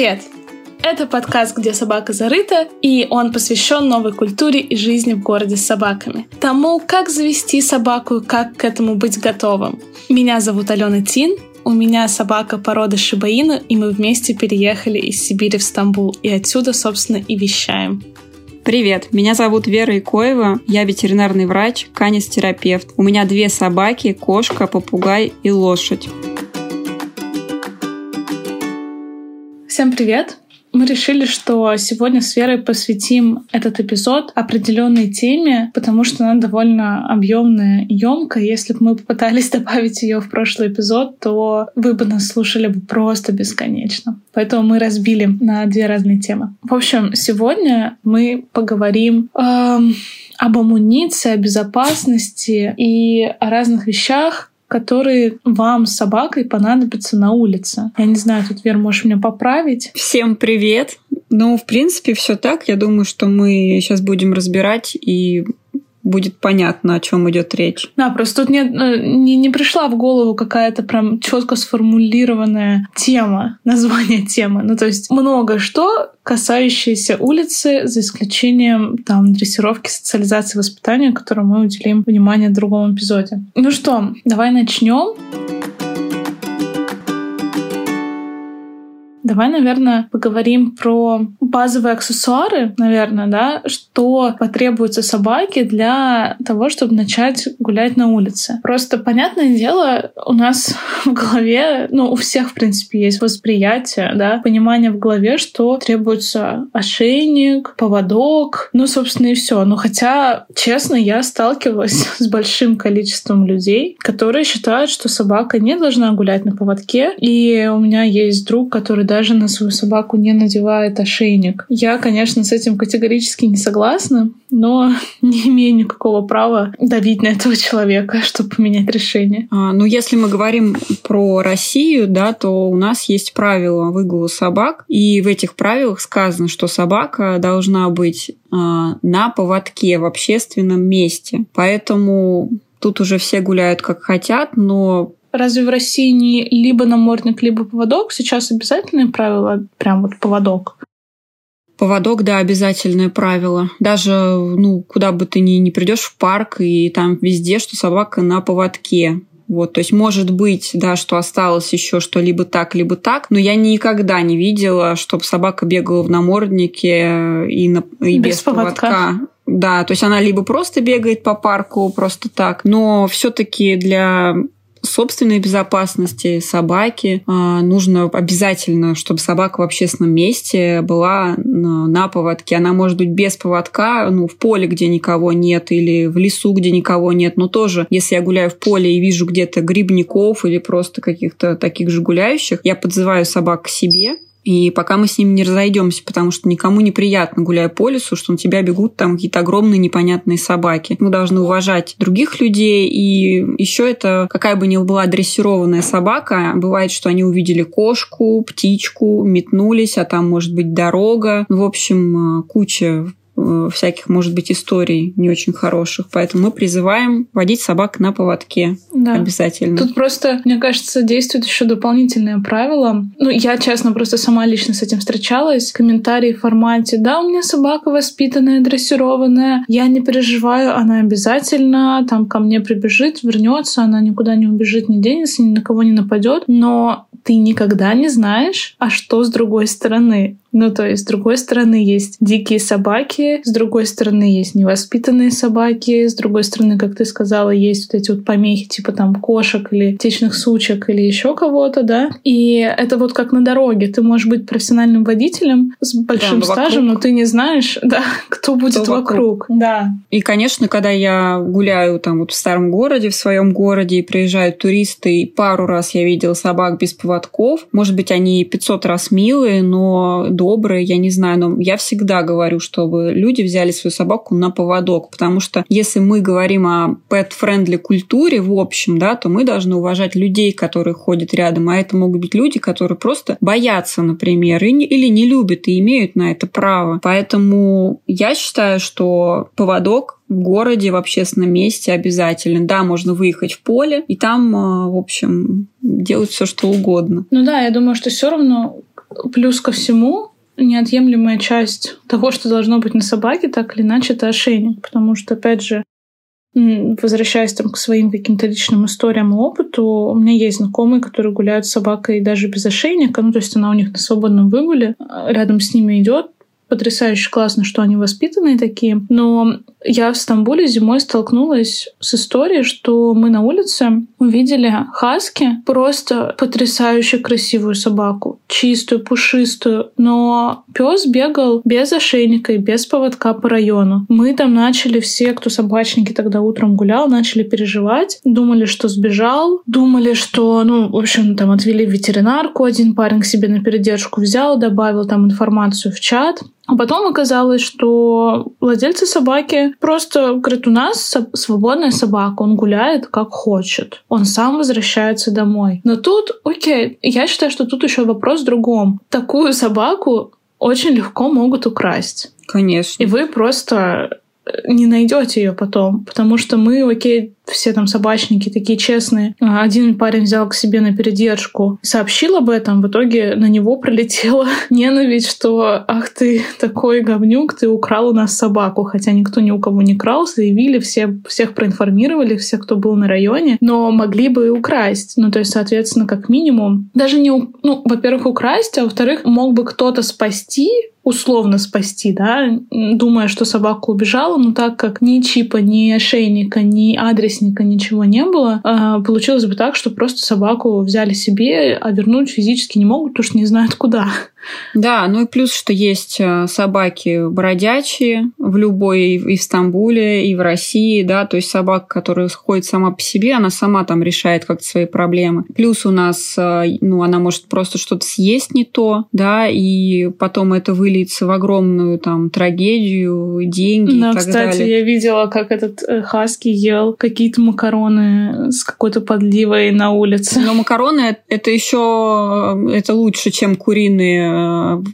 Привет! Это подкаст «Где собака зарыта», и он посвящен новой культуре и жизни в городе с собаками. Тому, как завести собаку, как к этому быть готовым. Меня зовут Алена Тин, у меня собака породы Шибаину, и мы вместе переехали из Сибири в Стамбул, и отсюда, собственно, и вещаем. Привет, меня зовут Вера Икоева, я ветеринарный врач, канистерапевт. У меня две собаки, кошка, попугай и лошадь. Всем привет! Мы решили, что сегодня с Верой посвятим этот эпизод определенной теме, потому что она довольно объемная и емкая. Если бы мы попытались добавить ее в прошлый эпизод, то вы бы нас слушали бы просто бесконечно. Поэтому мы разбили на две разные темы. В общем, сегодня мы поговорим эм, об амуниции, о безопасности и о разных вещах, которые вам с собакой понадобятся на улице. Я не знаю, тут, Вер, можешь меня поправить? Всем привет! Ну, в принципе, все так. Я думаю, что мы сейчас будем разбирать и будет понятно, о чем идет речь. Да, просто тут нет, э, не, не пришла в голову какая-то прям четко сформулированная тема, название темы. Ну, то есть много что, касающееся улицы, за исключением там дрессировки, социализации, воспитания, которому мы уделим внимание в другом эпизоде. Ну что, давай начнем. Давай, наверное, поговорим про базовые аксессуары, наверное, да, что потребуется собаке для того, чтобы начать гулять на улице. Просто, понятное дело, у нас в голове, ну, у всех, в принципе, есть восприятие, да, понимание в голове, что требуется ошейник, поводок, ну, собственно, и все. Но хотя, честно, я сталкивалась с большим количеством людей, которые считают, что собака не должна гулять на поводке. И у меня есть друг, который даже даже на свою собаку не надевает ошейник. Я, конечно, с этим категорически не согласна, но не имею никакого права давить на этого человека, чтобы поменять решение. А, ну, если мы говорим про Россию, да, то у нас есть правила выгула собак, и в этих правилах сказано, что собака должна быть а, на поводке в общественном месте. Поэтому тут уже все гуляют как хотят, но Разве в России не либо намордник, либо поводок? Сейчас обязательное правило, прям вот поводок. Поводок, да, обязательное правило. Даже, ну, куда бы ты ни, ни придешь в парк, и там везде, что собака на поводке. Вот, то есть может быть, да, что осталось еще что либо так, либо так, но я никогда не видела, чтобы собака бегала в наморднике и, на, и без, без поводка. поводка. Да, то есть она либо просто бегает по парку просто так, но все-таки для собственной безопасности собаки а, нужно обязательно, чтобы собака в общественном месте была на поводке. Она может быть без поводка, ну, в поле, где никого нет, или в лесу, где никого нет. Но тоже, если я гуляю в поле и вижу где-то грибников или просто каких-то таких же гуляющих, я подзываю собак к себе, и пока мы с ним не разойдемся, потому что никому неприятно, гуляя по лесу, что на тебя бегут там какие-то огромные непонятные собаки. Мы должны уважать других людей, и еще это, какая бы ни была дрессированная собака, бывает, что они увидели кошку, птичку, метнулись, а там может быть дорога. В общем, куча Э, всяких, может быть, историй не очень хороших. Поэтому мы призываем водить собак на поводке да. обязательно. Тут просто, мне кажется, действует еще дополнительное правило. Ну, я, честно, просто сама лично с этим встречалась. Комментарии в формате «Да, у меня собака воспитанная, дрессированная, я не переживаю, она обязательно там ко мне прибежит, вернется, она никуда не убежит, не денется, ни на кого не нападет, но ты никогда не знаешь, а что с другой стороны. Ну, то есть, с другой стороны, есть дикие собаки, с другой стороны, есть невоспитанные собаки, с другой стороны, как ты сказала, есть вот эти вот помехи, типа там кошек или течных сучек или еще кого-то, да. И это вот как на дороге. Ты можешь быть профессиональным водителем с большим да, стажем, вокруг. но ты не знаешь, да, кто будет кто вокруг. вокруг. Да. И, конечно, когда я гуляю там вот в старом городе, в своем городе, и приезжают туристы, и пару раз я видела собак без поводков, может быть, они 500 раз милые, но добрые, я не знаю, но я всегда говорю, чтобы люди взяли свою собаку на поводок, потому что если мы говорим о pet-friendly культуре в общем, да, то мы должны уважать людей, которые ходят рядом, а это могут быть люди, которые просто боятся, например, или не любят и имеют на это право. Поэтому я считаю, что поводок в городе, в общественном месте обязательно. Да, можно выехать в поле, и там, э, в общем, делать все, что угодно. Ну да, я думаю, что все равно плюс ко всему, неотъемлемая часть того, что должно быть на собаке, так или иначе, это ошейник. Потому что, опять же, возвращаясь там к своим каким-то личным историям и опыту, у меня есть знакомые, которые гуляют с собакой даже без ошейника, ну то есть она у них на свободном выгуле, а рядом с ними идет, потрясающе классно, что они воспитанные такие. Но я в Стамбуле зимой столкнулась с историей, что мы на улице увидели хаски, просто потрясающе красивую собаку, чистую, пушистую, но пес бегал без ошейника и без поводка по району. Мы там начали все, кто собачники тогда утром гулял, начали переживать, думали, что сбежал, думали, что, ну, в общем, там отвели в ветеринарку, один парень себе на передержку взял, добавил там информацию в чат. А потом оказалось, что владельцы собаки просто говорят, у нас свободная собака, он гуляет как хочет, он сам возвращается домой. Но тут, окей, я считаю, что тут еще вопрос в другом. Такую собаку очень легко могут украсть. Конечно. И вы просто не найдете ее потом, потому что мы, окей, все там собачники такие честные. Один парень взял к себе на передержку, сообщил об этом, в итоге на него пролетела ненависть, что ах ты такой говнюк, ты украл у нас собаку, хотя никто ни у кого не крал, заявили, все, всех проинформировали, все, кто был на районе, но могли бы и украсть. Ну, то есть, соответственно, как минимум, даже не, ну, во-первых, украсть, а во-вторых, мог бы кто-то спасти, условно спасти, да, думая, что собака убежала, но так как ни чипа, ни ошейника, ни адресника, ничего не было, а, получилось бы так, что просто собаку взяли себе, а вернуть физически не могут, потому что не знают куда. Да, ну и плюс, что есть э, собаки бродячие в любой, и в Стамбуле, и в России, да, то есть собака, которая ходит сама по себе, она сама там решает как-то свои проблемы. Плюс у нас, э, ну, она может просто что-то съесть не то, да, и потом это выльется в огромную там трагедию, деньги да, и так кстати, далее. я видела, как этот э, хаски ел какие-то макароны с какой-то подливой на улице. Но макароны это еще это лучше, чем куриные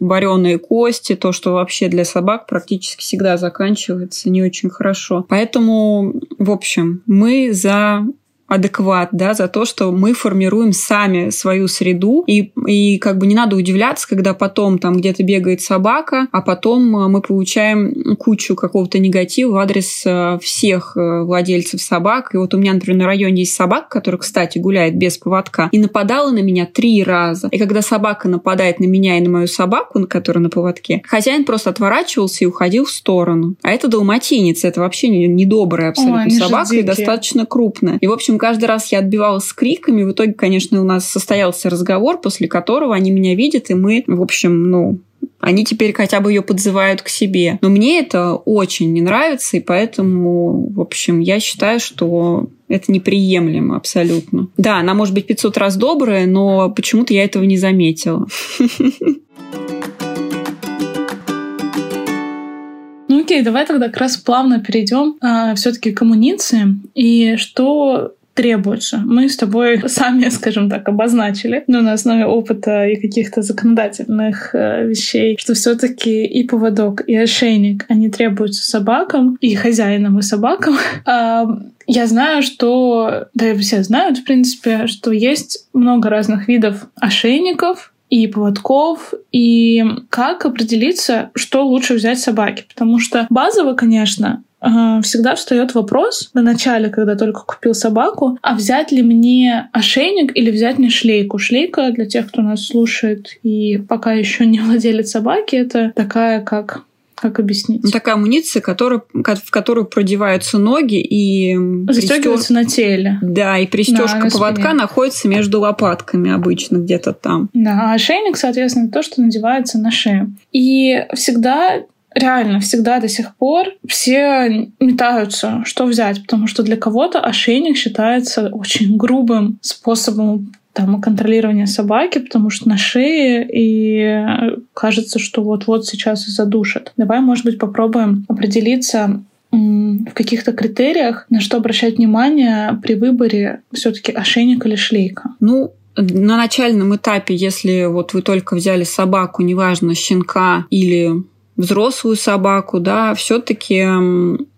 вареные кости, то, что вообще для собак практически всегда заканчивается не очень хорошо. Поэтому, в общем, мы за адекват, да, за то, что мы формируем сами свою среду, и, и как бы не надо удивляться, когда потом там где-то бегает собака, а потом э, мы получаем кучу какого-то негатива в адрес э, всех э, владельцев собак. И вот у меня, например, на районе есть собака, которая, кстати, гуляет без поводка, и нападала на меня три раза. И когда собака нападает на меня и на мою собаку, которая на поводке, хозяин просто отворачивался и уходил в сторону. А это далматинец, это вообще недобрая абсолютно Ой, собака и достаточно крупная. И, в общем, каждый раз я отбивалась с криками. В итоге, конечно, у нас состоялся разговор, после которого они меня видят, и мы, в общем, ну, они теперь хотя бы ее подзывают к себе. Но мне это очень не нравится, и поэтому, в общем, я считаю, что это неприемлемо абсолютно. Да, она может быть 500 раз добрая, но почему-то я этого не заметила. Ну окей, давай тогда как раз плавно перейдем а, все-таки к амуниции. И что требуется. Мы с тобой сами, скажем так, обозначили, но на основе опыта и каких-то законодательных э, вещей, что все таки и поводок, и ошейник, они требуются собакам, и хозяинам, и собакам. Я знаю, что, да и все знают, в принципе, что есть много разных видов ошейников, и поводков, и как определиться, что лучше взять собаке. Потому что базово, конечно, всегда встает вопрос на начале, когда только купил собаку, а взять ли мне ошейник или взять мне шлейку. Шлейка, для тех, кто нас слушает и пока еще не владелец собаки, это такая, как как объяснить? Ну, такая амуниция, которая, в которую продеваются ноги и... Застегиваются пристёг... на теле. Да, и пристежка да, поводка спине. находится между лопатками обычно где-то там. Да, а ошейник, соответственно, то, что надевается на шею. И всегда реально всегда до сих пор все метаются, что взять, потому что для кого-то ошейник считается очень грубым способом там, контролирования собаки, потому что на шее, и кажется, что вот-вот сейчас и задушат. Давай, может быть, попробуем определиться в каких-то критериях, на что обращать внимание при выборе все-таки ошейник или шлейка? Ну, на начальном этапе, если вот вы только взяли собаку, неважно, щенка или взрослую собаку, да, все-таки,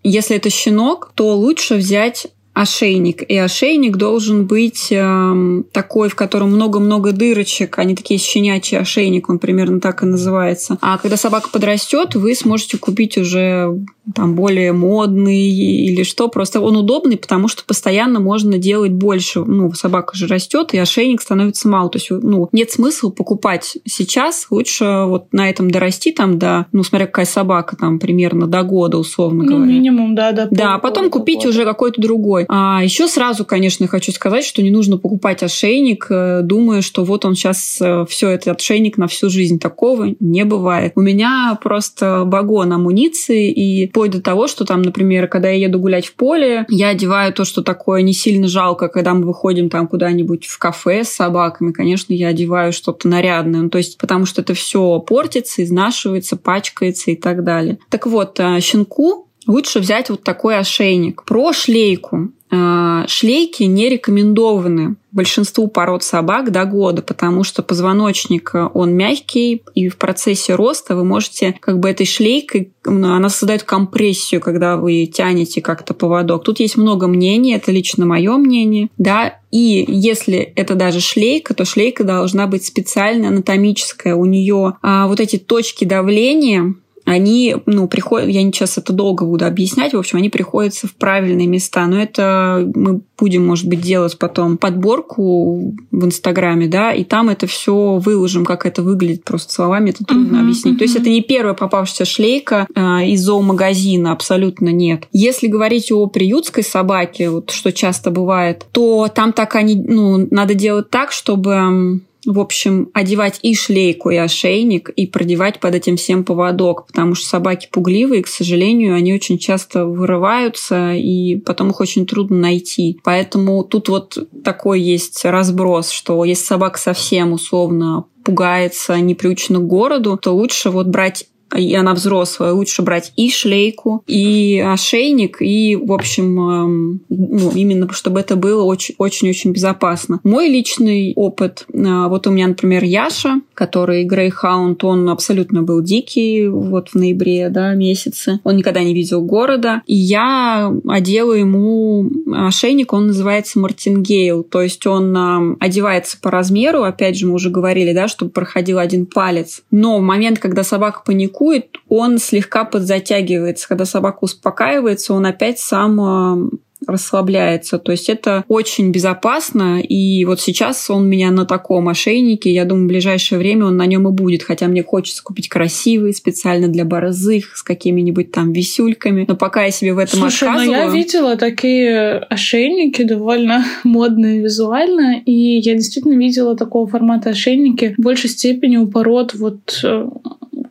если это щенок, то лучше взять ошейник. И ошейник должен быть э, такой, в котором много-много дырочек. Они такие щенячий ошейник, он примерно так и называется. А когда собака подрастет, вы сможете купить уже там более модный или что. Просто он удобный, потому что постоянно можно делать больше. Ну, собака же растет, и ошейник становится мало. То есть, ну, нет смысла покупать сейчас. Лучше вот на этом дорасти там до, ну, смотря какая собака, там примерно до года, условно ну, говоря. Ну, минимум, да, до Да, а потом купить года. уже какой-то другой. А еще сразу, конечно, хочу сказать, что не нужно покупать ошейник, э, думая, что вот он сейчас э, все это ошейник на всю жизнь. Такого не бывает. У меня просто багон амуниции, и вплоть до того, что там, например, когда я еду гулять в поле, я одеваю то, что такое не сильно жалко, когда мы выходим там куда-нибудь в кафе с собаками, конечно, я одеваю что-то нарядное. Ну, то есть, потому что это все портится, изнашивается, пачкается и так далее. Так вот, э, щенку лучше взять вот такой ошейник. Про шлейку. Э, шлейки не рекомендованы большинству пород собак до года, потому что позвоночник, э, он мягкий, и в процессе роста вы можете как бы этой шлейкой, она создает компрессию, когда вы тянете как-то поводок. Тут есть много мнений, это лично мое мнение, да, и если это даже шлейка, то шлейка должна быть специально анатомическая. У нее а, вот эти точки давления, они, ну, приходят, я сейчас это долго буду объяснять, в общем, они приходятся в правильные места, но это мы будем, может быть, делать потом подборку в Инстаграме, да, и там это все выложим, как это выглядит, просто словами это трудно uh-huh, объяснить. Uh-huh. То есть это не первая попавшаяся шлейка э, из зоомагазина, абсолютно нет. Если говорить о приютской собаке, вот что часто бывает, то там так они, ну, надо делать так, чтобы в общем, одевать и шлейку, и ошейник, и продевать под этим всем поводок, потому что собаки пугливые, к сожалению, они очень часто вырываются, и потом их очень трудно найти. Поэтому тут вот такой есть разброс, что если собака совсем условно пугается, не приучена к городу, то лучше вот брать и она взрослая, лучше брать и шлейку, и ошейник, и, в общем, эм, ну, именно чтобы это было очень-очень безопасно. Мой личный опыт, э, вот у меня, например, Яша, который Грейхаунд, он абсолютно был дикий вот в ноябре, да, месяце. Он никогда не видел города. И я одела ему ошейник, он называется Мартингейл, то есть он эм, одевается по размеру, опять же, мы уже говорили, да, чтобы проходил один палец. Но в момент, когда собака паникует, паникует, он слегка подзатягивается. Когда собака успокаивается, он опять сам э, расслабляется. То есть это очень безопасно. И вот сейчас он меня на таком ошейнике. Я думаю, в ближайшее время он на нем и будет. Хотя мне хочется купить красивый, специально для борзых, с какими-нибудь там висюльками. Но пока я себе в этом Слушай, отказываю... но я видела такие ошейники довольно модные визуально. И я действительно видела такого формата ошейники в большей степени у пород вот э,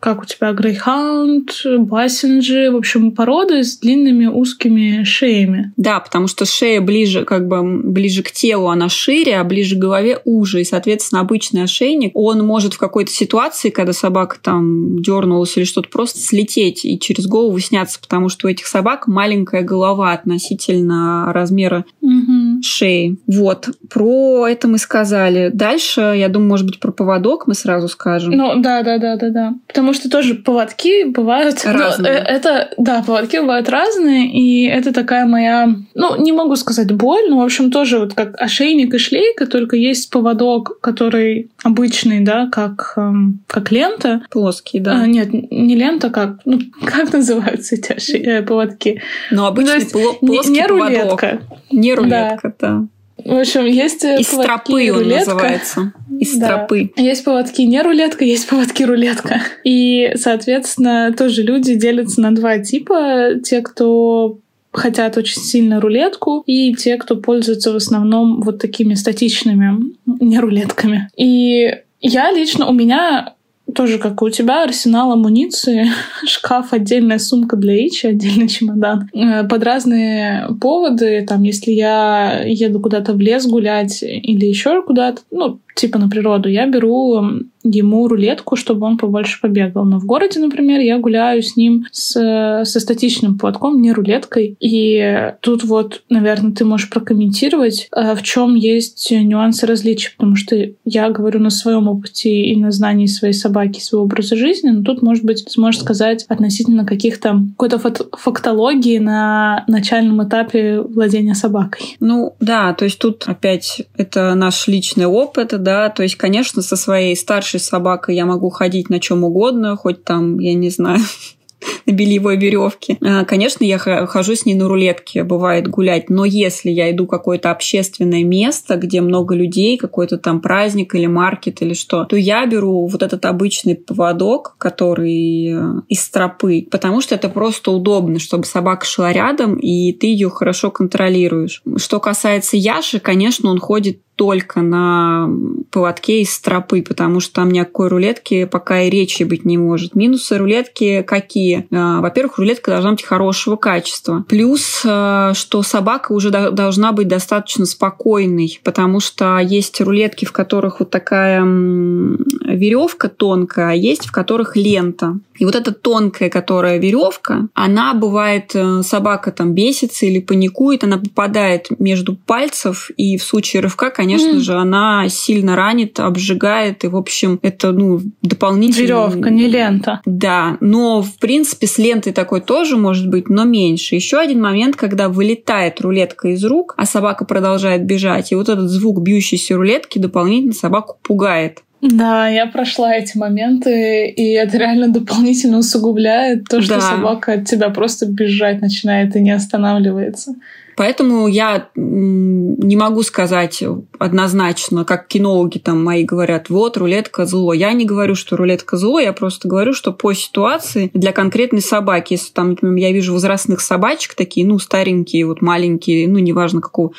как у тебя грейхаунд, бассинджи, в общем, породы с длинными узкими шеями. Да, потому что шея ближе, как бы ближе к телу, она шире, а ближе к голове уже. И, соответственно, обычный ошейник, он может в какой-то ситуации, когда собака там дернулась или что-то, просто слететь и через голову сняться, потому что у этих собак маленькая голова относительно размера угу. шеи. Вот. Про это мы сказали. Дальше, я думаю, может быть, про поводок мы сразу скажем. Ну, да, да, да, да, да. Потому потому что тоже поводки бывают... Разные. Ну, это, да, поводки бывают разные, и это такая моя... Ну, не могу сказать боль, но, в общем, тоже вот как ошейник и шлейка, только есть поводок, который обычный, да, как, эм, как лента. Плоский, да. А, нет, не лента, как... Ну, как называются эти ошей... Э, поводки? Ну, обычный ну, плоский не, не поводок. рулетка. Не рулетка, да. да. В общем, есть Из стропы он рулетка. называется. Из. Да. Есть поводки не рулетка, есть поводки рулетка. И, соответственно, тоже люди делятся на два типа. Те, кто хотят очень сильно рулетку, и те, кто пользуются в основном вот такими статичными не рулетками. И я лично, у меня тоже, как у тебя, арсенал амуниции, шкаф, отдельная сумка для Ичи, отдельный чемодан. Э, под разные поводы, там, если я еду куда-то в лес гулять или еще куда-то, ну, типа на природу, я беру ему рулетку, чтобы он побольше побегал. Но в городе, например, я гуляю с ним с, со статичным поводком, не рулеткой. И тут вот, наверное, ты можешь прокомментировать, э, в чем есть нюансы различия, потому что я говорю на своем опыте и на знании своей собаки, своего образа жизни, но тут, может быть, сможешь сказать относительно каких-то какой-то фактологии на начальном этапе владения собакой. Ну да, то есть тут опять это наш личный опыт, да, то есть, конечно, со своей старшей собакой я могу ходить на чем угодно, хоть там, я не знаю, на бельевой веревке. А, конечно, я хожу с ней на рулетке, бывает гулять, но если я иду в какое-то общественное место, где много людей, какой-то там праздник или маркет или что, то я беру вот этот обычный поводок, который э, из тропы, потому что это просто удобно, чтобы собака шла рядом, и ты ее хорошо контролируешь. Что касается Яши, конечно, он ходит только на поводке из стропы, потому что там ни о какой рулетке пока и речи быть не может. Минусы рулетки какие? А, во-первых, рулетка должна быть хорошего качества. Плюс, а, что собака уже должна быть достаточно спокойной, потому что есть рулетки, в которых вот такая веревка тонкая, а есть в которых лента. И вот эта тонкая, которая веревка, она бывает, э, собака там бесится или паникует, она попадает между пальцев, и в случае рывка, конечно mm. же, она сильно ранит, обжигает, и, в общем, это, ну, дополнительно... Веревка, не лента. Да, но, в принципе, с лентой такой тоже может быть, но меньше. Еще один момент, когда вылетает рулетка из рук, а собака продолжает бежать, и вот этот звук бьющейся рулетки дополнительно собаку пугает. Да, я прошла эти моменты, и это реально дополнительно усугубляет то, что да. собака от тебя просто бежать начинает и не останавливается. Поэтому я не могу сказать однозначно, как кинологи там мои говорят, вот, рулетка зло. Я не говорю, что рулетка зло, я просто говорю, что по ситуации для конкретной собаки, если там, например, я вижу возрастных собачек такие, ну, старенькие, вот маленькие, ну, неважно какого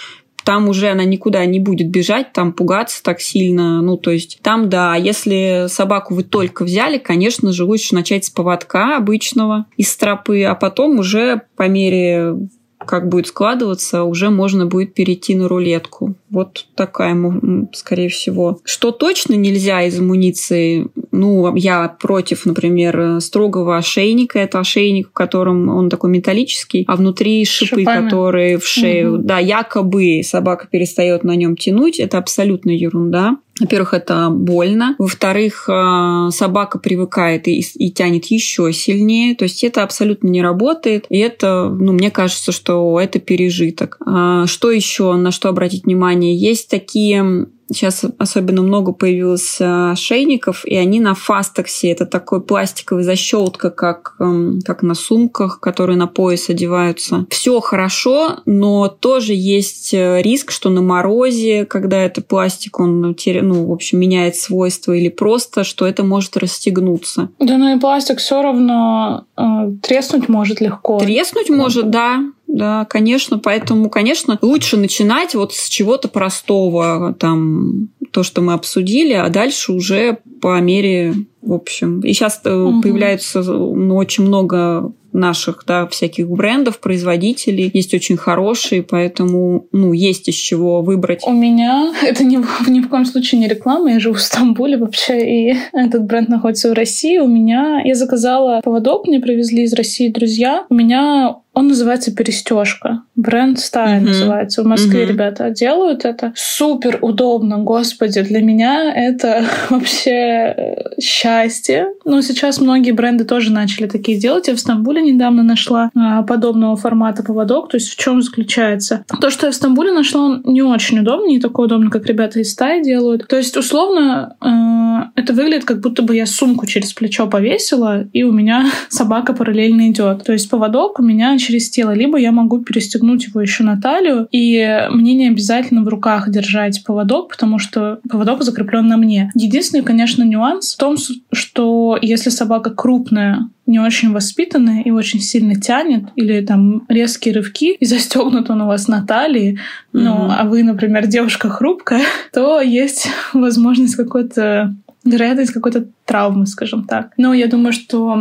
там уже она никуда не будет бежать, там пугаться так сильно. Ну, то есть там, да, если собаку вы только взяли, конечно же, лучше начать с поводка обычного, из стропы, а потом уже по мере как будет складываться, уже можно будет перейти на рулетку. Вот такая, скорее всего. Что точно нельзя из амуниции? Ну, я против, например, строгого ошейника. Это ошейник, в котором он такой металлический, а внутри шипы, Шипами. которые в шею. Угу. Да, якобы собака перестает на нем тянуть. Это абсолютно ерунда. Во-первых, это больно. Во-вторых, э, собака привыкает и, и тянет еще сильнее. То есть это абсолютно не работает. И это, ну, мне кажется, что это пережиток. А что еще, на что обратить внимание? Есть такие Сейчас особенно много появилось э, ошейников, и они на фастексе. Это такой пластиковый защелтка, как, как на сумках, которые на пояс одеваются. Все хорошо, но тоже есть э, риск, что на морозе, когда это пластик, он, ну, в общем, меняет свойства, или просто, что это может расстегнуться. Да, ну и пластик все равно э, треснуть может легко. Треснуть может, да да, конечно. Поэтому, конечно, лучше начинать вот с чего-то простого, там, то, что мы обсудили, а дальше уже по мере, в общем. И сейчас угу. появляется ну, очень много наших, да, всяких брендов, производителей. Есть очень хорошие, поэтому, ну, есть из чего выбрать. У меня это ни, ни в коем случае не реклама. Я живу в Стамбуле вообще, и этот бренд находится в России. У меня... Я заказала поводок, мне привезли из России друзья. У меня он называется «Перестежка». Бренд Стайн uh-huh. называется. В Москве uh-huh. ребята делают это. Супер удобно, господи. Для меня это вообще э, счастье. Ну, сейчас многие бренды тоже начали такие делать. Я в Стамбуле недавно нашла а, подобного формата поводок. То есть в чем заключается? То, что я в Стамбуле нашла, он не очень удобный, не такой удобный, как ребята из стаи делают. То есть, условно, э, это выглядит, как будто бы я сумку через плечо повесила, и у меня собака параллельно идет. То есть поводок у меня через тело, либо я могу перестегнуть его еще на талию, и мне не обязательно в руках держать поводок, потому что поводок закреплен на мне. Единственный, конечно, нюанс в том, что если собака крупная, не очень воспитанная и очень сильно тянет, или там резкие рывки, и застегнут он у вас на талии, mm-hmm. ну, а вы, например, девушка хрупкая, то есть возможность какой-то вероятность какой-то травмы, скажем так. Но я думаю, что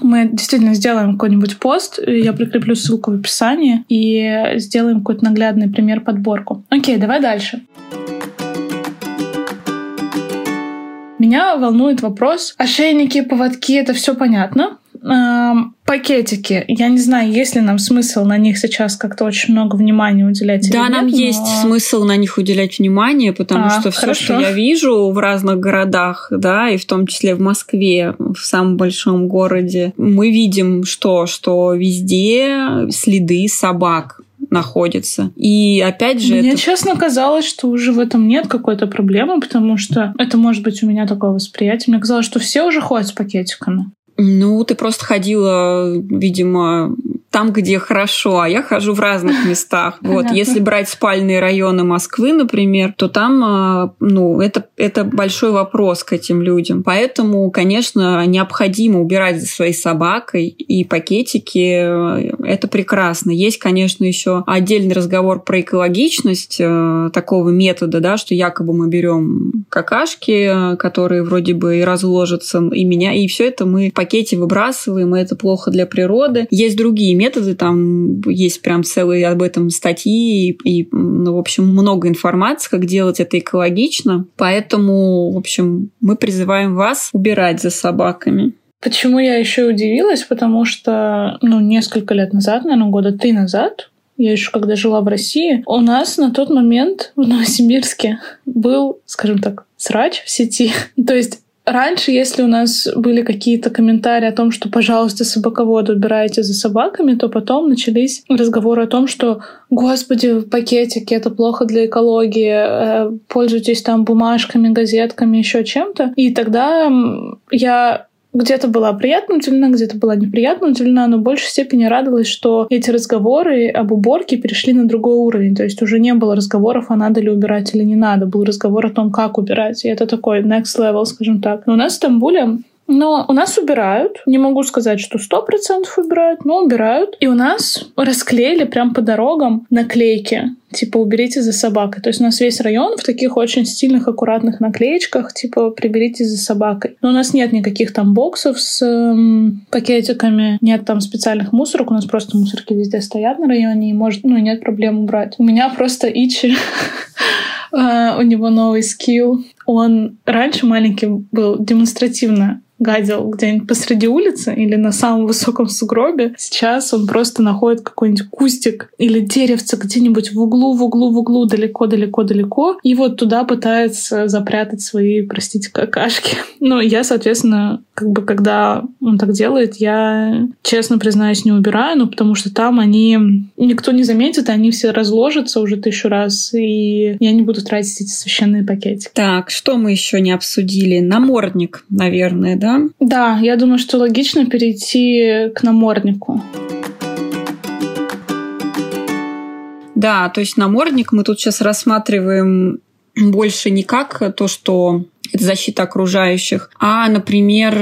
мы действительно сделаем какой-нибудь пост, я прикреплю ссылку в описании, и сделаем какой-то наглядный пример подборку. Окей, давай дальше. Меня волнует вопрос. Ошейники, поводки — это все понятно пакетики. Я не знаю, есть ли нам смысл на них сейчас как-то очень много внимания уделять. Да, нам нет, есть но... смысл на них уделять внимание, потому а, что все, что я вижу в разных городах, да, и в том числе в Москве, в самом большом городе, мы видим что, что везде следы собак находится. И опять же... Мне это... честно казалось, что уже в этом нет какой-то проблемы, потому что это может быть у меня такое восприятие. Мне казалось, что все уже ходят с пакетиками. Ну, ты просто ходила, видимо, там, где хорошо, а я хожу в разных местах. Вот, если брать спальные районы Москвы, например, то там, а, ну, это, это большой вопрос к этим людям. Поэтому, конечно, необходимо убирать за своей собакой, и пакетики э, — это прекрасно. Есть, конечно, еще отдельный разговор про экологичность э, такого метода, да, что якобы мы берем какашки, которые вроде бы и разложатся, и меня, и все это мы в пакете выбрасываем, и это плохо для природы. Есть другие методы, там есть прям целые об этом статьи и, и ну, в общем, много информации, как делать это экологично. Поэтому, в общем, мы призываем вас убирать за собаками. Почему я еще удивилась? Потому что, ну, несколько лет назад, наверное, года три назад, я еще когда жила в России, у нас на тот момент в Новосибирске был, скажем так, срач в сети. То есть Раньше, если у нас были какие-то комментарии о том, что, пожалуйста, собаководы убирайте за собаками, то потом начались разговоры о том, что, господи, пакетики, это плохо для экологии, э, пользуйтесь там бумажками, газетками, еще чем-то. И тогда я где-то была приятно удивлена, где-то была неприятно удивлена, но в большей степени радовалась, что эти разговоры об уборке перешли на другой уровень. То есть уже не было разговоров, а надо ли убирать или не надо. Был разговор о том, как убирать. И это такой next level, скажем так. Но у нас в Стамбуле но у нас убирают. Не могу сказать, что сто процентов убирают, но убирают. И у нас расклеили прям по дорогам наклейки. Типа, уберите за собакой. То есть у нас весь район в таких очень стильных, аккуратных наклеечках, типа, приберите за собакой. Но у нас нет никаких там боксов с эм, пакетиками, нет там специальных мусорок, у нас просто мусорки везде стоят на районе, и может, ну, нет проблем убрать. У меня просто Ичи э, у него новый скилл. Он раньше маленький был демонстративно гадил где-нибудь посреди улицы или на самом высоком сугробе. Сейчас он просто находит какой-нибудь кустик или деревце где-нибудь в углу, в углу, в углу, далеко-далеко-далеко, и вот туда пытается запрятать свои, простите, какашки. Ну, я, соответственно, как бы когда он так делает, я, честно признаюсь, не убираю, ну, потому что там они... Никто не заметит, они все разложатся уже тысячу раз, и я не буду тратить эти священные пакетики. Так, что мы еще не обсудили? Намордник, наверное, да? Да? Да, я думаю, что логично перейти к наморднику. Да, то есть намордник мы тут сейчас рассматриваем больше не как то, что это защита окружающих, а, например,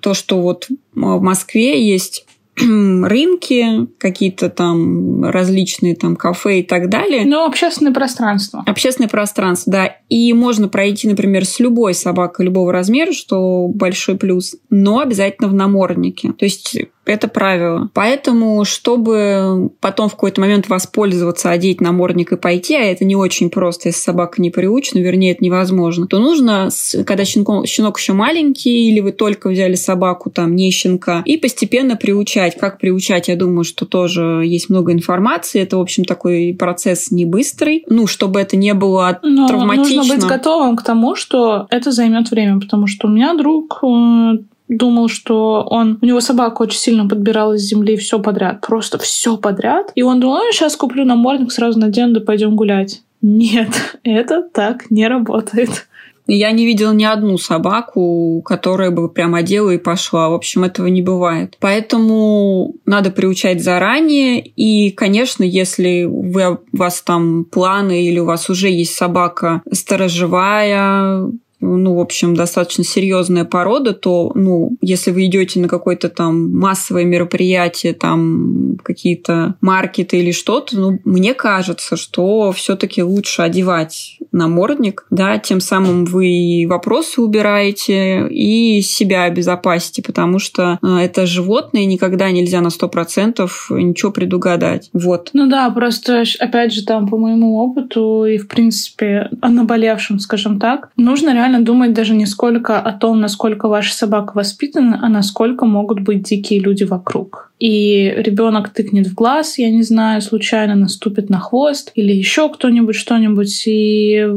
то, что вот в Москве есть рынки, какие-то там различные там кафе и так далее. Ну, общественное пространство. Общественное пространство, да. И можно пройти, например, с любой собакой любого размера, что большой плюс, но обязательно в наморднике. То есть это правило. Поэтому, чтобы потом в какой-то момент воспользоваться, одеть намордник и пойти, а это не очень просто, если собака не приучена, вернее, это невозможно, то нужно, когда щенок, щенок еще маленький, или вы только взяли собаку, там, не щенка, и постепенно приучать. Как приучать, я думаю, что тоже есть много информации. Это, в общем, такой процесс не быстрый. Ну, чтобы это не было Но травматично. нужно быть готовым к тому, что это займет время, потому что у меня друг э, думал, что он... У него собака очень сильно подбиралась с земли все подряд. Просто все подряд. И он думал, ну, сейчас куплю намордник, сразу надену, да пойдем гулять. Нет, это так не работает. Я не видела ни одну собаку, которая бы прям одела и пошла. В общем, этого не бывает. Поэтому надо приучать заранее. И, конечно, если вы, у вас там планы или у вас уже есть собака сторожевая, ну, в общем, достаточно серьезная порода, то, ну, если вы идете на какое-то там массовое мероприятие, там какие-то маркеты или что-то, ну, мне кажется, что все-таки лучше одевать намордник, да, тем самым вы и вопросы убираете, и себя обезопасите, потому что э, это животное, никогда нельзя на 100% ничего предугадать. Вот. Ну да, просто, опять же, там, по моему опыту и, в принципе, о наболевшем, скажем так, нужно реально думать даже не сколько о том, насколько ваша собака воспитана, а насколько могут быть дикие люди вокруг. И ребенок тыкнет в глаз, я не знаю, случайно наступит на хвост, или еще кто-нибудь что-нибудь, и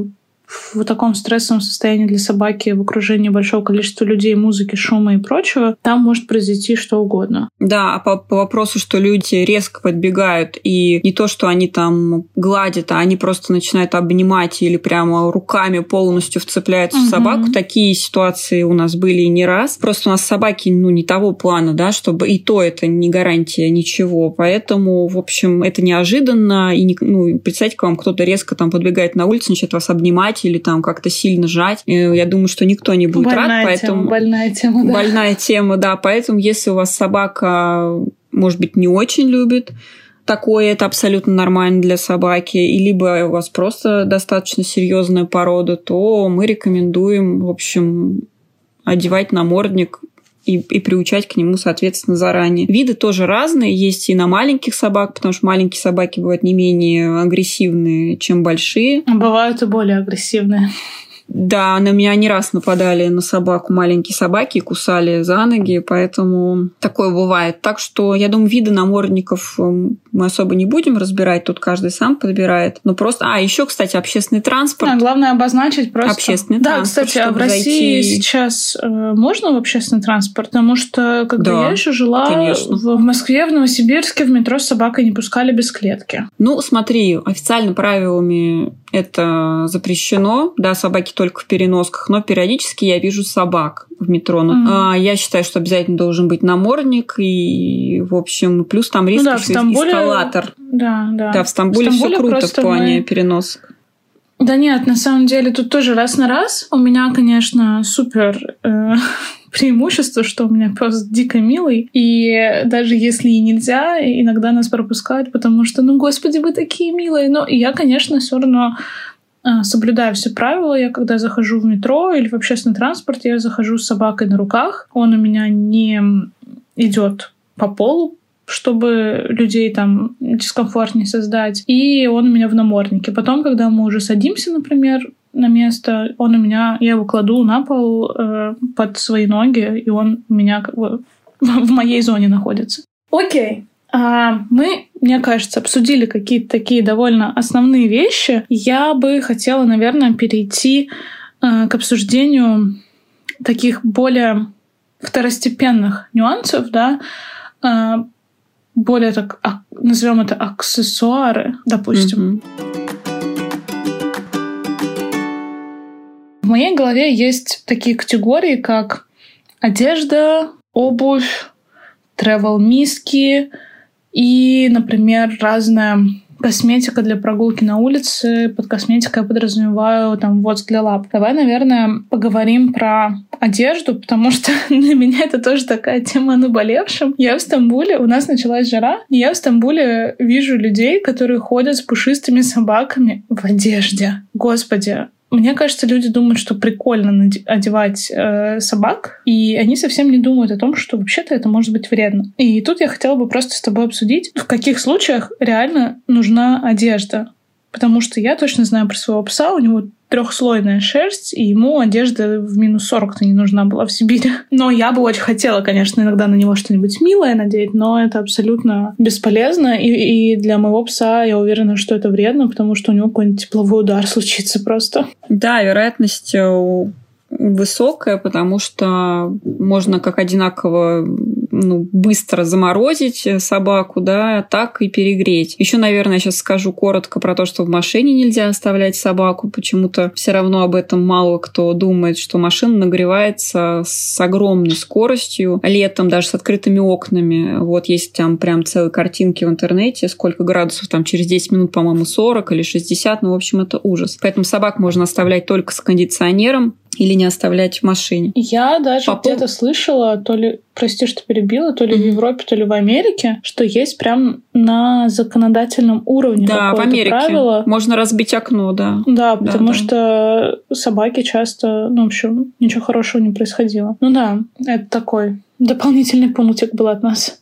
в таком стрессовом состоянии для собаки в окружении большого количества людей, музыки, шума и прочего, там может произойти что угодно. Да, а по, по вопросу, что люди резко подбегают, и не то, что они там гладят, а они просто начинают обнимать или прямо руками полностью вцепляются угу. в собаку, такие ситуации у нас были не раз. Просто у нас собаки, ну, не того плана, да, чтобы и то это не гарантия ничего. Поэтому, в общем, это неожиданно, и, не, ну, представьте, к вам кто-то резко там подбегает на улицу, начинает вас обнимать, сжимать или там как-то сильно жать. Я думаю, что никто не будет больная рад, поэтому... Тема, больная тема, да. Больная тема, да. Поэтому если у вас собака, может быть, не очень любит такое, это абсолютно нормально для собаки, и либо у вас просто достаточно серьезная порода, то мы рекомендуем, в общем, одевать намордник и, и приучать к нему, соответственно, заранее. Виды тоже разные. Есть и на маленьких собак, потому что маленькие собаки бывают не менее агрессивные, чем большие. Бывают и более агрессивные. Да, на меня не раз нападали на собаку маленькие собаки и кусали за ноги, поэтому такое бывает. Так что, я думаю, виды намордников эм, мы особо не будем разбирать, тут каждый сам подбирает. Но просто... А, еще, кстати, общественный транспорт. А, главное обозначить просто... Общественный да, транспорт. кстати, а в России зайти... сейчас э, можно в общественный транспорт? Потому что, когда да, я еще жила конечно. в Москве, в Новосибирске, в метро с собакой не пускали без клетки. Ну, смотри, официально правилами это запрещено, да, собаки только в переносках, но периодически я вижу собак в метро. Mm-hmm. А, я считаю, что обязательно должен быть намордник и, в общем, плюс там риск, ну, да, что Стамбуле... эскалатор. Да, да. Да, в Стамбуле, в Стамбуле все круто в плане мы... переносок. Да нет, на самом деле тут тоже раз на раз. У меня, конечно, супер э, преимущество, что у меня пес дико милый. И даже если и нельзя, иногда нас пропускают, потому что, ну, господи, вы такие милые. Но я, конечно, все равно соблюдаю все правила. Я когда захожу в метро или в общественный транспорт, я захожу с собакой на руках. Он у меня не идет по полу, чтобы людей там дискомфорт не создать. И он у меня в наморднике. Потом, когда мы уже садимся, например, на место, он у меня, я его кладу на пол э, под свои ноги, и он у меня как бы в моей зоне находится. Окей. А, мы, мне кажется, обсудили какие-то такие довольно основные вещи. Я бы хотела, наверное, перейти э, к обсуждению таких более второстепенных нюансов, да, э, более так, а, назовем это аксессуары, допустим. Mm-hmm. В моей голове есть такие категории, как одежда, обувь, travel-миски и, например, разная косметика для прогулки на улице. Под косметикой я подразумеваю там воск для лап. Давай, наверное, поговорим про одежду, потому что для меня это тоже такая тема о наболевшем. Я в Стамбуле, у нас началась жара, и я в Стамбуле вижу людей, которые ходят с пушистыми собаками в одежде. Господи, мне кажется, люди думают, что прикольно одевать э, собак, и они совсем не думают о том, что вообще-то это может быть вредно. И тут я хотела бы просто с тобой обсудить, в каких случаях реально нужна одежда. Потому что я точно знаю про своего пса, у него трехслойная шерсть, и ему одежда в минус 40-то не нужна была в Сибири. Но я бы очень хотела, конечно, иногда на него что-нибудь милое надеть, но это абсолютно бесполезно. И, и для моего пса я уверена, что это вредно, потому что у него какой-нибудь тепловой удар случится просто. Да, вероятность э, высокая, потому что можно как одинаково ну, быстро заморозить собаку, да, так и перегреть. Еще, наверное, сейчас скажу коротко про то, что в машине нельзя оставлять собаку. Почему-то все равно об этом мало кто думает, что машина нагревается с огромной скоростью летом, даже с открытыми окнами. Вот есть там прям целые картинки в интернете, сколько градусов там через 10 минут, по-моему, 40 или 60. Ну, в общем, это ужас. Поэтому собак можно оставлять только с кондиционером или не оставлять в машине. Я даже По где-то слышала, то ли, прости, что перебила, то ли mm-hmm. в Европе, то ли в Америке, что есть прям на законодательном уровне да, в Америке. правило. Можно разбить окно, да. Да, потому да, что собаки часто, ну, в общем, ничего хорошего не происходило. Ну да, это такой дополнительный пунктик был от нас.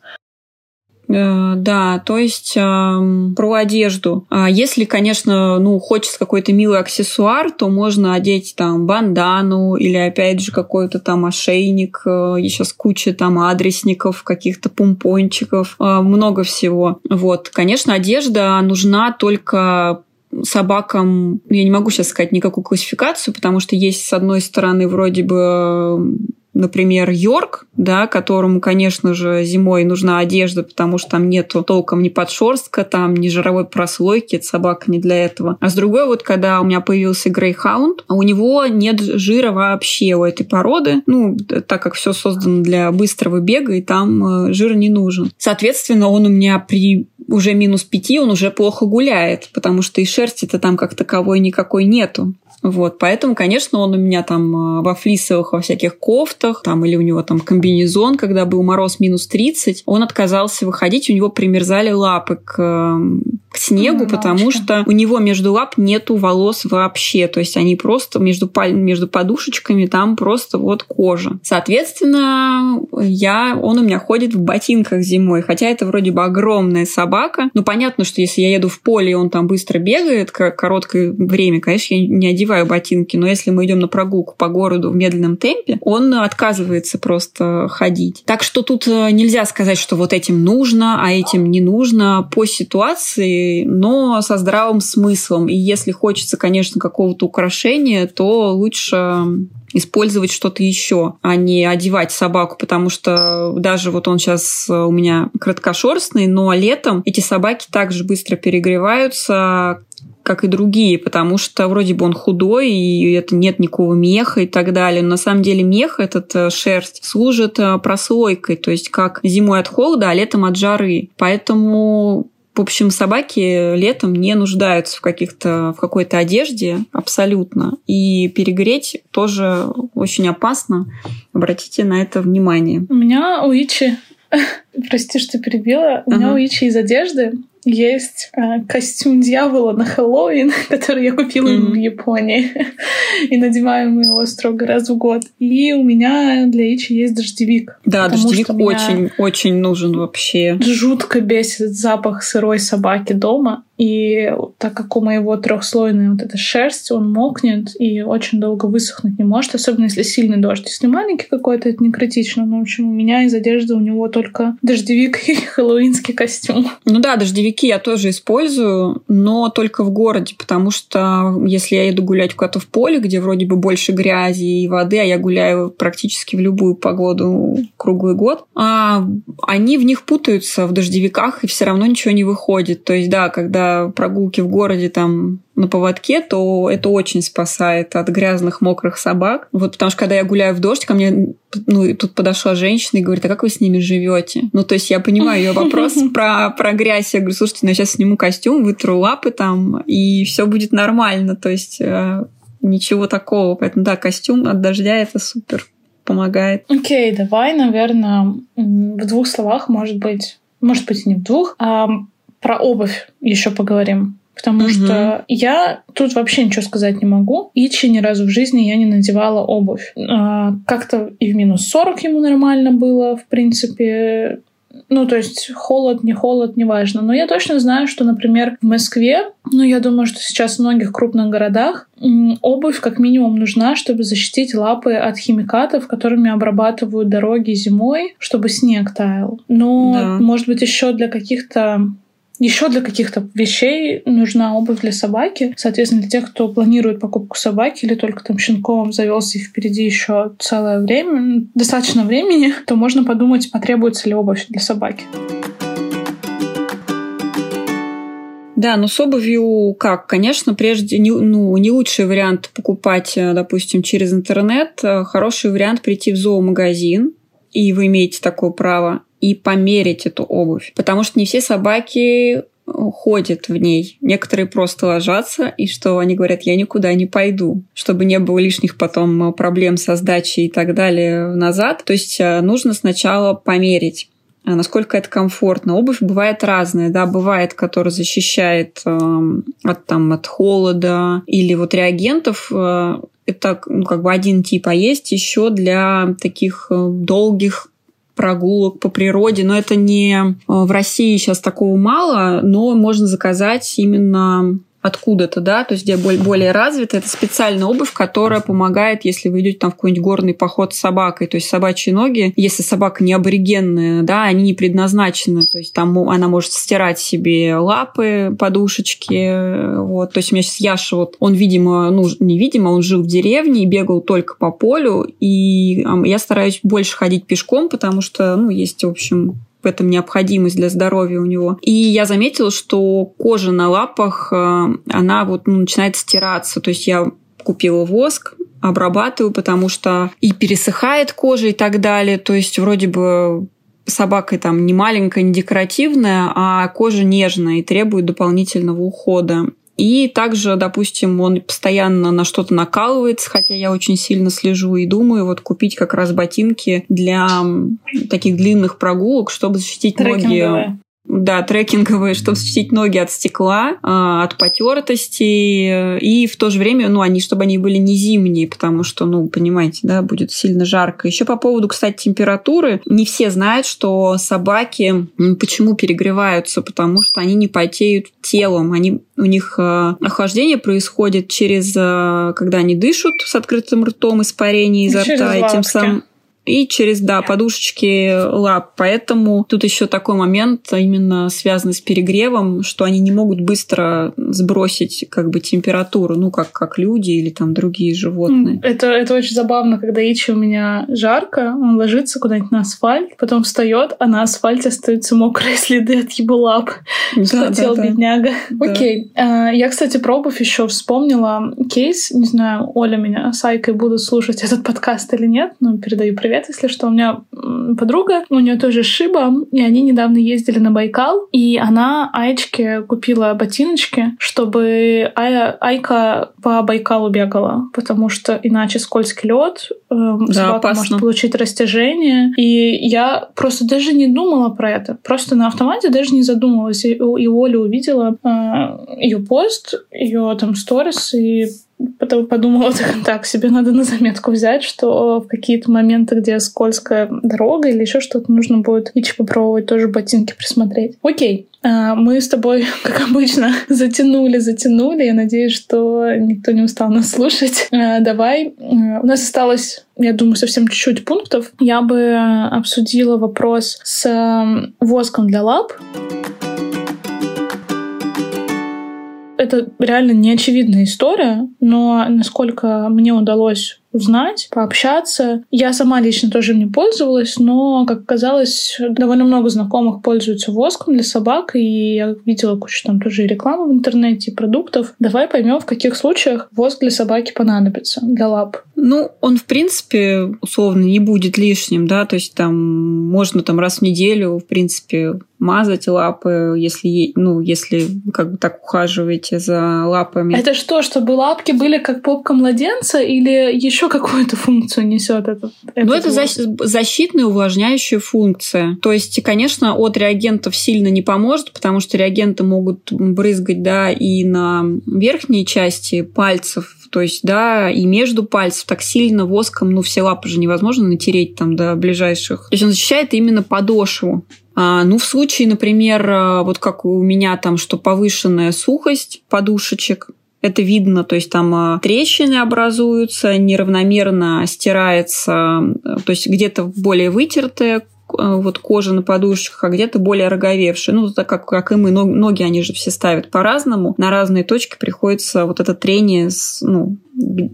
Э, да, то есть э, про одежду. А если, конечно, ну, хочется какой-то милый аксессуар, то можно одеть там бандану или, опять же, какой-то там ошейник. Э, сейчас куча там адресников, каких-то пумпончиков, э, много всего. Вот, конечно, одежда нужна только собакам, я не могу сейчас сказать никакую классификацию, потому что есть, с одной стороны, вроде бы например, Йорк, да, которому, конечно же, зимой нужна одежда, потому что там нету толком ни подшерстка, там ни жировой прослойки, собака не для этого. А с другой, вот когда у меня появился Грейхаунд, у него нет жира вообще у этой породы, ну, так как все создано для быстрого бега, и там э, жир не нужен. Соответственно, он у меня при уже минус пяти, он уже плохо гуляет, потому что и шерсти-то там как таковой никакой нету. Вот, поэтому, конечно, он у меня там а, во флисовых, во всяких кофтах, там, или у него там комбинезон, когда был мороз минус 30, он отказался выходить, у него примерзали лапы к, к снегу, mm, потому что у него между лап нету волос вообще, то есть они просто между, между подушечками там просто вот кожа. Соответственно, я, он у меня ходит в ботинках зимой, хотя это вроде бы огромная собака, но понятно, что если я еду в поле, и он там быстро бегает, короткое время, конечно, я не одеваю надеваю ботинки, но если мы идем на прогулку по городу в медленном темпе, он отказывается просто ходить. Так что тут э, нельзя сказать, что вот этим нужно, а этим не нужно по ситуации, но со здравым смыслом. И если хочется, конечно, какого-то украшения, то лучше использовать что-то еще, а не одевать собаку, потому что даже вот он сейчас у меня краткошерстный, но летом эти собаки также быстро перегреваются, как и другие, потому что вроде бы он худой, и это нет никакого меха и так далее. Но на самом деле мех, этот э, шерсть, служит э, прослойкой, то есть как зимой от холода, а летом от жары. Поэтому в общем, собаки летом не нуждаются в, каких-то, в какой-то одежде абсолютно. И перегреть тоже очень опасно. Обратите на это внимание. У меня у Ичи... Прости, что перебила. У меня у Ичи из одежды есть э, костюм дьявола на Хэллоуин, который я купила mm-hmm. в Японии. и надеваем его строго раз в год. И у меня для Ичи есть дождевик. Да, дождевик очень, очень нужен вообще. Жутко бесит запах сырой собаки дома. И так как у моего трехслойная вот эта шерсть, он мокнет и очень долго высохнуть не может, особенно если сильный дождь. Если маленький какой-то, это не критично. Но, в общем, у меня из одежды у него только дождевик и хэллоуинский костюм. Ну да, дождевики я тоже использую, но только в городе, потому что если я еду гулять куда-то в поле, где вроде бы больше грязи и воды, а я гуляю практически в любую погоду круглый год, а они в них путаются в дождевиках, и все равно ничего не выходит. То есть, да, когда прогулки в городе там на поводке, то это очень спасает от грязных, мокрых собак. Вот потому что когда я гуляю в дождь, ко мне ну, тут подошла женщина и говорит, а как вы с ними живете? Ну, то есть я понимаю ее вопрос про, про грязь. Я говорю, слушайте, ну, я сейчас сниму костюм, вытру лапы там, и все будет нормально. То есть э, ничего такого. Поэтому, да, костюм от дождя — это супер помогает. Окей, okay, давай, наверное, в двух словах, может быть, может быть, не в двух, а про обувь еще поговорим. Потому угу. что я тут вообще ничего сказать не могу. Ичи ни разу в жизни я не надевала обувь. А, как-то и в минус 40 ему нормально было, в принципе. Ну, то есть холод, не холод, неважно. Но я точно знаю, что, например, в Москве, ну, я думаю, что сейчас в многих крупных городах обувь как минимум нужна, чтобы защитить лапы от химикатов, которыми обрабатывают дороги зимой, чтобы снег таял. Но, да. может быть, еще для каких-то еще для каких-то вещей нужна обувь для собаки. Соответственно, для тех, кто планирует покупку собаки или только там щенком завелся и впереди еще целое время, достаточно времени, то можно подумать, потребуется ли обувь для собаки. Да, но с обувью как? Конечно, прежде не, ну, не лучший вариант покупать, э, допустим, через интернет. Э, хороший вариант прийти в зоомагазин, и вы имеете такое право и померить эту обувь. Потому что не все собаки ходят в ней. Некоторые просто ложатся, и что они говорят, я никуда не пойду, чтобы не было лишних потом проблем со сдачей и так далее назад. То есть э, нужно сначала померить насколько это комфортно. Обувь бывает разная, да, бывает, которая защищает э, от, там, от холода или вот реагентов. Э, это ну, как бы один тип, а есть еще для таких э, долгих прогулок по природе, но это не э, в России сейчас такого мало, но можно заказать именно откуда-то, да, то есть где более, более развито. Это специальная обувь, которая помогает, если вы идете там в какой-нибудь горный поход с собакой. То есть собачьи ноги, если собака не аборигенная, да, они не предназначены. То есть там она может стирать себе лапы, подушечки. Вот. То есть у меня сейчас Яша, вот, он, видимо, ну, невидимо, он жил в деревне и бегал только по полю. И я стараюсь больше ходить пешком, потому что, ну, есть, в общем, в этом необходимость для здоровья у него. И я заметила, что кожа на лапах, э, она вот ну, начинает стираться. То есть я купила воск, обрабатываю, потому что и пересыхает кожа и так далее. То есть вроде бы собака там не маленькая, не декоративная, а кожа нежная и требует дополнительного ухода. И также, допустим, он постоянно на что-то накалывается, хотя я очень сильно слежу и думаю, вот купить как раз ботинки для таких длинных прогулок, чтобы защитить ноги да, трекинговые, чтобы защитить ноги от стекла, а, от потертости, и в то же время, ну, они, чтобы они были не зимние, потому что, ну, понимаете, да, будет сильно жарко. Еще по поводу, кстати, температуры, не все знают, что собаки почему перегреваются, потому что они не потеют телом, они, у них а, охлаждение происходит через, а, когда они дышат с открытым ртом, испарение изо рта, и тем самым и через, да, подушечки лап. Поэтому тут еще такой момент, именно связанный с перегревом, что они не могут быстро сбросить как бы температуру, ну, как, как люди или там другие животные. Это, это очень забавно, когда Ичи у меня жарко, он ложится куда-нибудь на асфальт, потом встает, а на асфальте остаются мокрые следы от его лап. Да, Хотел да, бедняга. Да. Окей. А, я, кстати, про обувь еще вспомнила кейс. Не знаю, Оля меня с Айкой будут слушать этот подкаст или нет, но передаю привет привет, если что. У меня подруга, у нее тоже шиба, и они недавно ездили на Байкал, и она Айчке купила ботиночки, чтобы Ай, Айка по Байкалу бегала, потому что иначе скользкий лед, э, да, собака опасно. может получить растяжение. И я просто даже не думала про это. Просто на автомате даже не задумывалась. И, и Оля увидела э, ее пост, ее там сторис, и Потом подумала, так, себе надо на заметку взять, что в какие-то моменты, где скользкая дорога или еще что-то, нужно будет идти попробовать тоже ботинки присмотреть. Окей, а, мы с тобой, как обычно, затянули, затянули. Я надеюсь, что никто не устал нас слушать. А, давай. А, у нас осталось, я думаю, совсем чуть-чуть пунктов. Я бы обсудила вопрос с воском для лап это реально неочевидная история, но насколько мне удалось узнать, пообщаться. Я сама лично тоже не пользовалась, но, как оказалось, довольно много знакомых пользуются воском для собак, и я видела кучу там тоже рекламы в интернете, продуктов. Давай поймем, в каких случаях воск для собаки понадобится, для лап. Ну, он, в принципе, условно не будет лишним, да, то есть там можно там раз в неделю, в принципе, мазать лапы, если, ну, если как бы так ухаживаете за лапами. Это что, чтобы лапки были как попка младенца или еще еще какую-то функцию несет этот? этот ну, это защитная увлажняющая функция. То есть, конечно, от реагентов сильно не поможет, потому что реагенты могут брызгать, да, и на верхней части пальцев, то есть, да, и между пальцев так сильно воском, ну, все лапы же невозможно натереть там до ближайших. То есть он защищает именно подошву. А, ну, в случае, например, вот как у меня там, что повышенная сухость подушечек, это видно, то есть там а, трещины образуются, неравномерно стирается, то есть где-то более вытертая а, вот кожа на подушечках, а где-то более роговевшая. Ну, так как, как и мы, ноги они же все ставят по-разному. На разные точки приходится вот это трение, с, ну,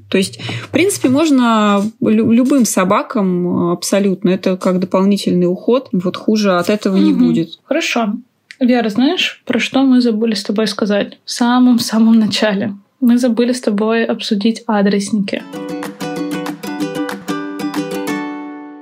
то есть, в принципе, можно любым собакам абсолютно. Это как дополнительный уход. Вот хуже от этого угу. не будет. Хорошо. Вера, знаешь, про что мы забыли с тобой сказать в самом-самом начале? Мы забыли с тобой обсудить адресники.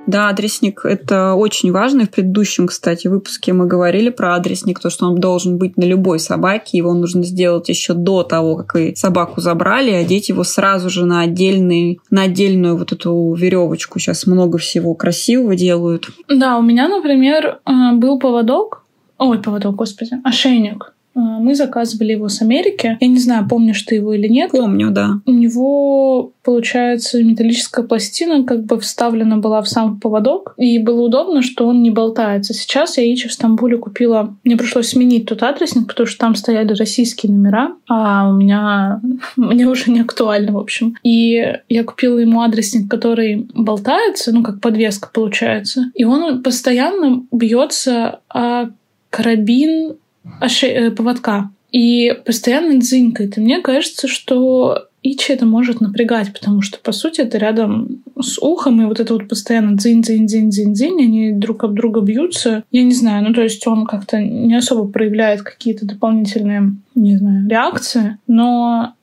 Да, адресник — это очень важно. И в предыдущем, кстати, выпуске мы говорили про адресник, то, что он должен быть на любой собаке. Его нужно сделать еще до того, как вы собаку забрали, одеть его сразу же на, отдельный, на отдельную вот эту веревочку. Сейчас много всего красивого делают. Да, у меня, например, э, был поводок, ой, поводок, господи, ошейник а, мы заказывали его с Америки. Я не знаю, помнишь ты его или нет. Помню, да. У него, получается, металлическая пластина как бы вставлена была в сам поводок. И было удобно, что он не болтается. Сейчас я Ичи в Стамбуле купила... Мне пришлось сменить тот адресник, потому что там стояли российские номера, а у меня... Мне уже не актуально, в общем. И я купила ему адресник, который болтается, ну, как подвеска получается. И он постоянно бьется о карабин оши... Э, поводка. И постоянно дзынькает. И мне кажется, что Ичи это может напрягать, потому что, по сути, это рядом с ухом, и вот это вот постоянно дзинь дзинь дзинь дзинь дзинь они друг об друга бьются. Я не знаю, ну то есть он как-то не особо проявляет какие-то дополнительные, не знаю, реакции, но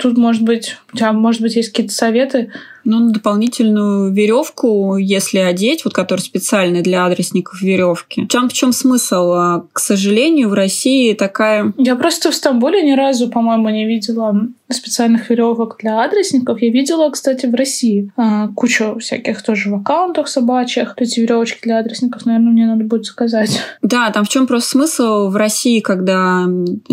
тут, может быть, у тебя, может быть, есть какие-то советы, ну, на дополнительную веревку, если одеть, вот которая специальная для адресников веревки. Чем, в чем смысл? А, к сожалению, в России такая... Я просто в Стамбуле ни разу, по-моему, не видела специальных веревок для адресников. Я видела, кстати, в России а, кучу всяких тоже в аккаунтах собачьих. Эти веревочки для адресников, наверное, мне надо будет заказать. Да, там в чем просто смысл в России, когда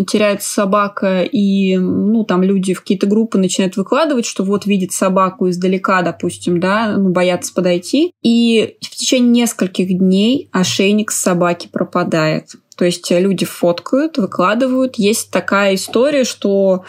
теряется собака, и ну, там люди в какие-то группы начинают выкладывать, что вот видит собаку издалека допустим, да, ну, боятся подойти. И в течение нескольких дней ошейник с собаки пропадает. То есть люди фоткают, выкладывают. Есть такая история, что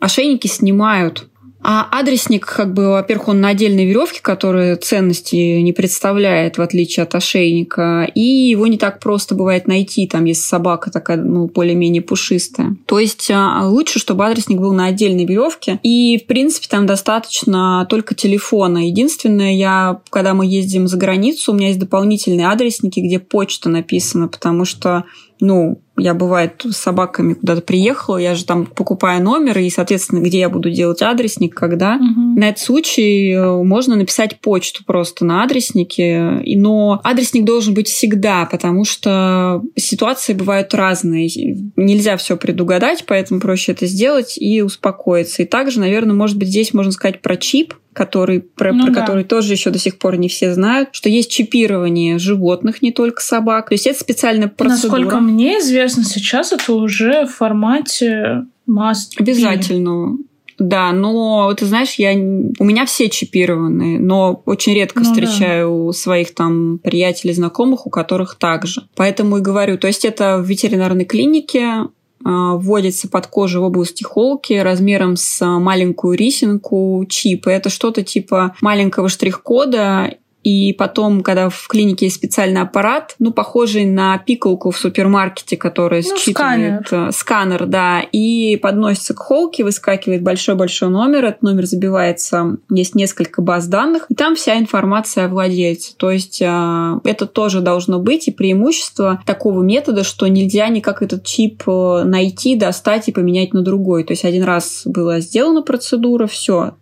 ошейники снимают а адресник, как бы, во-первых, он на отдельной веревке, которая ценности не представляет, в отличие от ошейника, и его не так просто бывает найти, там, если собака такая, ну, более-менее пушистая. То есть а, лучше, чтобы адресник был на отдельной веревке, и, в принципе, там достаточно только телефона. Единственное, я, когда мы ездим за границу, у меня есть дополнительные адресники, где почта написана, потому что ну, я бывает с собаками куда-то приехала, я же там покупаю номер, и, соответственно, где я буду делать адресник, когда. Угу. На этот случай э, можно написать почту просто на адреснике, но адресник должен быть всегда, потому что ситуации бывают разные. Нельзя все предугадать, поэтому проще это сделать и успокоиться. И также, наверное, может быть, здесь можно сказать про чип, который, про, ну, про да. который тоже еще до сих пор не все знают, что есть чипирование животных, не только собак. То есть это специальная процедура. Насколько мне известно, сейчас это уже в формате маст. Обязательно. Да, но ты знаешь, я у меня все чипированы, но очень редко ну, встречаю да. своих там приятелей, знакомых, у которых также. Поэтому и говорю, то есть это в ветеринарной клинике вводится под кожу в области холки размером с маленькую рисинку чип. Это что-то типа маленького штрих-кода и потом, когда в клинике есть специальный аппарат, ну, похожий на пикалку в супермаркете, который ну, считывает сканер. Э, сканер, да, и подносится к холке, выскакивает большой-большой номер, этот номер забивается, есть несколько баз данных, и там вся информация о владельце. То есть э, это тоже должно быть, и преимущество такого метода, что нельзя никак этот чип э, найти, достать и поменять на другой. То есть один раз была сделана процедура, все,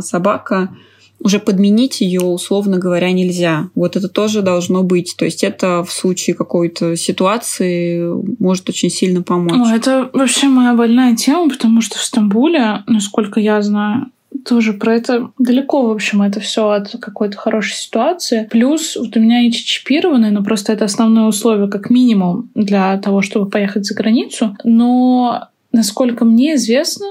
собака уже подменить ее, условно говоря, нельзя. Вот это тоже должно быть. То есть это в случае какой-то ситуации может очень сильно помочь. О, это вообще моя больная тема, потому что в Стамбуле, насколько я знаю, тоже про это далеко, в общем, это все от какой-то хорошей ситуации. Плюс вот у меня эти чипированные, но просто это основное условие, как минимум, для того, чтобы поехать за границу. Но, насколько мне известно,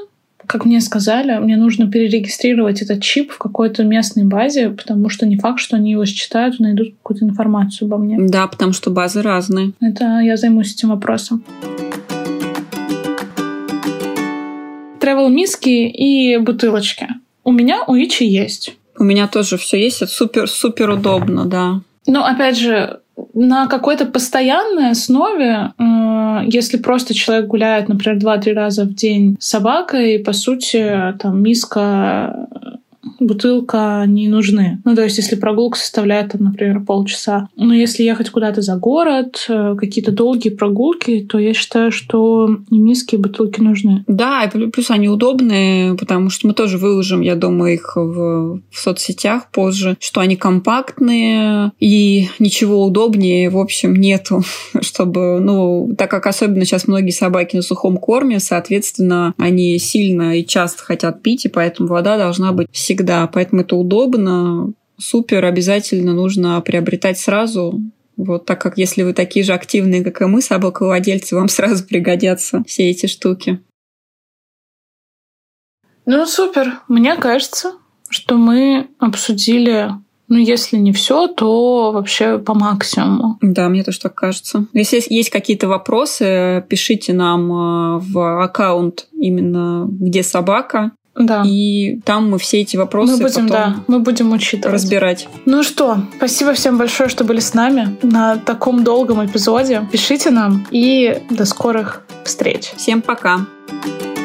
как мне сказали, мне нужно перерегистрировать этот чип в какой-то местной базе, потому что не факт, что они его считают и найдут какую-то информацию обо мне. Да, потому что базы разные. Это я займусь этим вопросом. Тревел миски и бутылочки. У меня у Ичи есть. У меня тоже все есть. Это супер супер удобно, да. Ну, опять же, на какой-то постоянной основе, э, если просто человек гуляет, например, два-три раза в день с собакой, по сути, там миска бутылка не нужны. Ну, то есть, если прогулка составляет, там, например, полчаса. Но если ехать куда-то за город, э, какие-то долгие прогулки, то я считаю, что миски, бутылки нужны. Да, и плюс они удобные, потому что мы тоже выложим, я думаю, их в, в соцсетях позже, что они компактные и ничего удобнее, в общем, нету, чтобы, ну, так как особенно сейчас многие собаки на сухом корме, соответственно, они сильно и часто хотят пить, и поэтому вода должна быть всегда. Поэтому это удобно, супер, обязательно нужно приобретать сразу. Вот, так как если вы такие же активные, как и мы, собаковладельцы, вам сразу пригодятся все эти штуки. Ну, супер. Мне кажется, что мы обсудили ну, если не все, то вообще по максимуму. Да, мне тоже так кажется. Если есть какие-то вопросы, пишите нам э, в аккаунт именно где собака. Да. И там мы все эти вопросы мы будем, потом да, мы будем учитывать. разбирать. Ну что, спасибо всем большое, что были с нами на таком долгом эпизоде. Пишите нам и до скорых встреч. Всем пока. Пока.